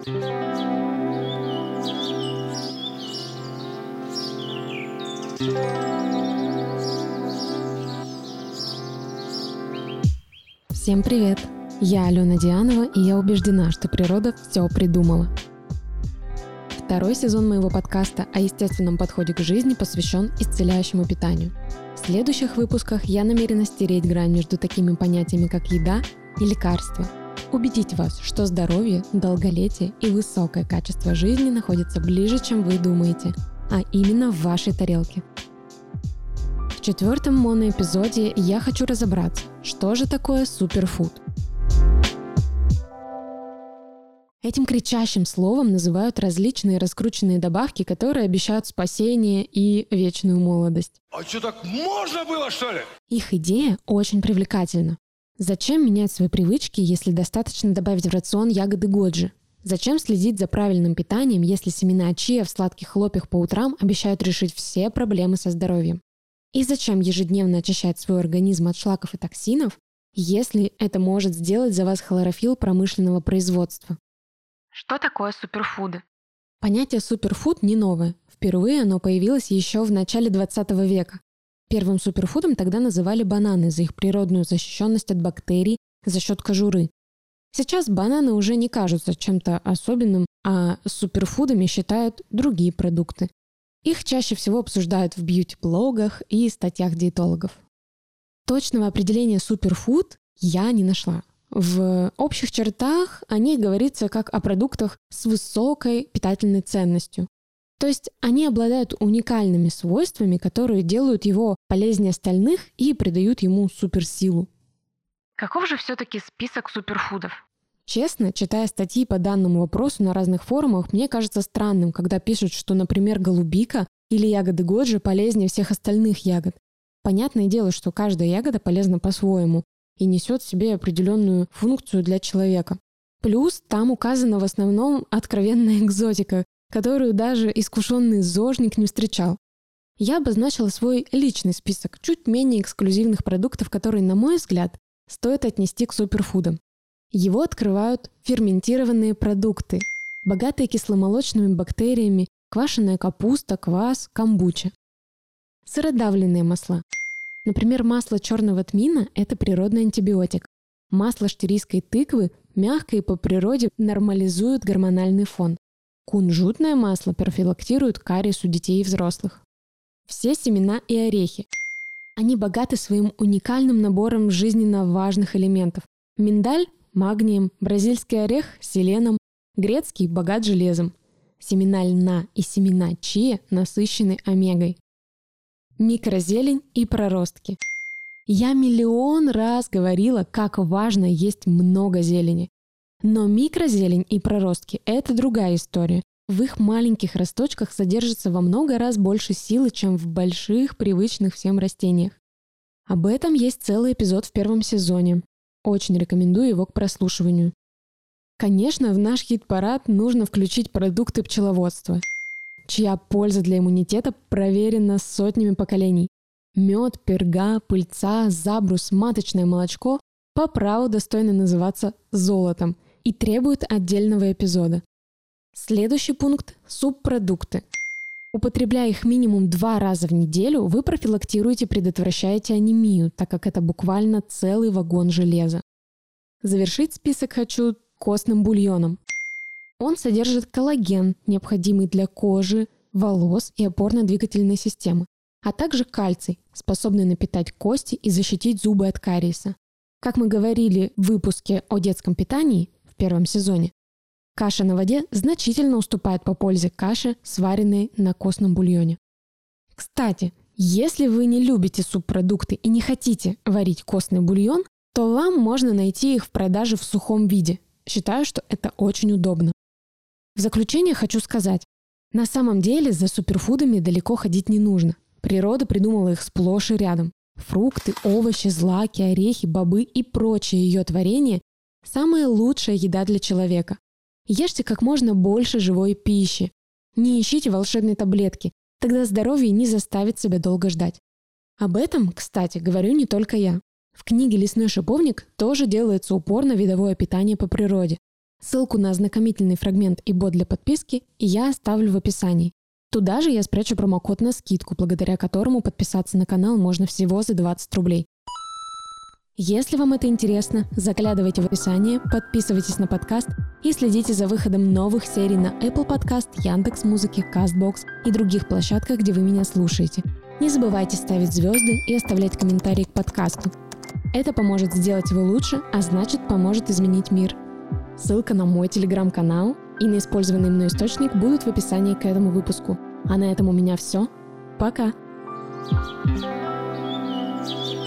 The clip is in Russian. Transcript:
Всем привет! Я Алена Дианова, и я убеждена, что природа все придумала. Второй сезон моего подкаста о естественном подходе к жизни посвящен исцеляющему питанию. В следующих выпусках я намерена стереть грань между такими понятиями, как еда и лекарство. Убедить вас, что здоровье, долголетие и высокое качество жизни находятся ближе, чем вы думаете, а именно в вашей тарелке. В четвертом моноэпизоде я хочу разобраться, что же такое суперфуд – Этим кричащим словом называют различные раскрученные добавки, которые обещают спасение и вечную молодость. А что, так можно было, что ли? Их идея очень привлекательна. Зачем менять свои привычки, если достаточно добавить в рацион ягоды годжи? Зачем следить за правильным питанием, если семена чиа в сладких хлопьях по утрам обещают решить все проблемы со здоровьем? И зачем ежедневно очищать свой организм от шлаков и токсинов, если это может сделать за вас хлорофилл промышленного производства? Что такое суперфуды? Понятие суперфуд не новое. Впервые оно появилось еще в начале 20 века. Первым суперфудом тогда называли бананы за их природную защищенность от бактерий за счет кожуры. Сейчас бананы уже не кажутся чем-то особенным, а суперфудами считают другие продукты. Их чаще всего обсуждают в бьюти-блогах и статьях диетологов. Точного определения суперфуд я не нашла. В общих чертах о них говорится как о продуктах с высокой питательной ценностью. То есть они обладают уникальными свойствами, которые делают его полезнее остальных и придают ему суперсилу. Каков же все-таки список суперфудов? Честно, читая статьи по данному вопросу на разных форумах, мне кажется странным, когда пишут, что, например, голубика или ягоды годжи полезнее всех остальных ягод. Понятное дело, что каждая ягода полезна по-своему, и несет в себе определенную функцию для человека. Плюс там указана в основном откровенная экзотика, которую даже искушенный зожник не встречал. Я обозначила свой личный список чуть менее эксклюзивных продуктов, которые, на мой взгляд, стоит отнести к суперфудам. Его открывают ферментированные продукты, богатые кисломолочными бактериями, квашеная капуста, квас, камбуча. Сыродавленные масла, Например, масло черного тмина – это природный антибиотик. Масло штирийской тыквы мягко и по природе нормализует гормональный фон. Кунжутное масло профилактирует кариес у детей и взрослых. Все семена и орехи. Они богаты своим уникальным набором жизненно важных элементов. Миндаль – магнием, бразильский орех – селеном, грецкий – богат железом. Семена льна и семена чия насыщены омегой микрозелень и проростки. Я миллион раз говорила, как важно есть много зелени. Но микрозелень и проростки – это другая история. В их маленьких росточках содержится во много раз больше силы, чем в больших, привычных всем растениях. Об этом есть целый эпизод в первом сезоне. Очень рекомендую его к прослушиванию. Конечно, в наш хит-парад нужно включить продукты пчеловодства чья польза для иммунитета проверена сотнями поколений. Мед, перга, пыльца, забрус, маточное молочко по праву достойны называться золотом и требуют отдельного эпизода. Следующий пункт – субпродукты. Употребляя их минимум два раза в неделю, вы профилактируете и предотвращаете анемию, так как это буквально целый вагон железа. Завершить список хочу костным бульоном. Он содержит коллаген, необходимый для кожи, волос и опорно-двигательной системы, а также кальций, способный напитать кости и защитить зубы от кариеса. Как мы говорили в выпуске о детском питании первом сезоне, каша на воде значительно уступает по пользе каше, сваренной на костном бульоне. Кстати, если вы не любите субпродукты и не хотите варить костный бульон, то вам можно найти их в продаже в сухом виде. Считаю, что это очень удобно. В заключение хочу сказать, на самом деле за суперфудами далеко ходить не нужно. Природа придумала их сплошь и рядом. Фрукты, овощи, злаки, орехи, бобы и прочие ее творения – самая лучшая еда для человека. Ешьте как можно больше живой пищи. Не ищите волшебной таблетки, тогда здоровье не заставит себя долго ждать. Об этом, кстати, говорю не только я. В книге «Лесной шиповник» тоже делается упор на видовое питание по природе. Ссылку на ознакомительный фрагмент и бот для подписки я оставлю в описании. Туда же я спрячу промокод на скидку, благодаря которому подписаться на канал можно всего за 20 рублей. Если вам это интересно, заглядывайте в описание, подписывайтесь на подкаст и следите за выходом новых серий на Apple Podcast, Яндекс.Музыке, Castbox и других площадках, где вы меня слушаете. Не забывайте ставить звезды и оставлять комментарии к подкасту. Это поможет сделать его лучше, а значит поможет изменить мир. Ссылка на мой телеграм-канал и на использованный мной источник будут в описании к этому выпуску. А на этом у меня все. Пока! thank you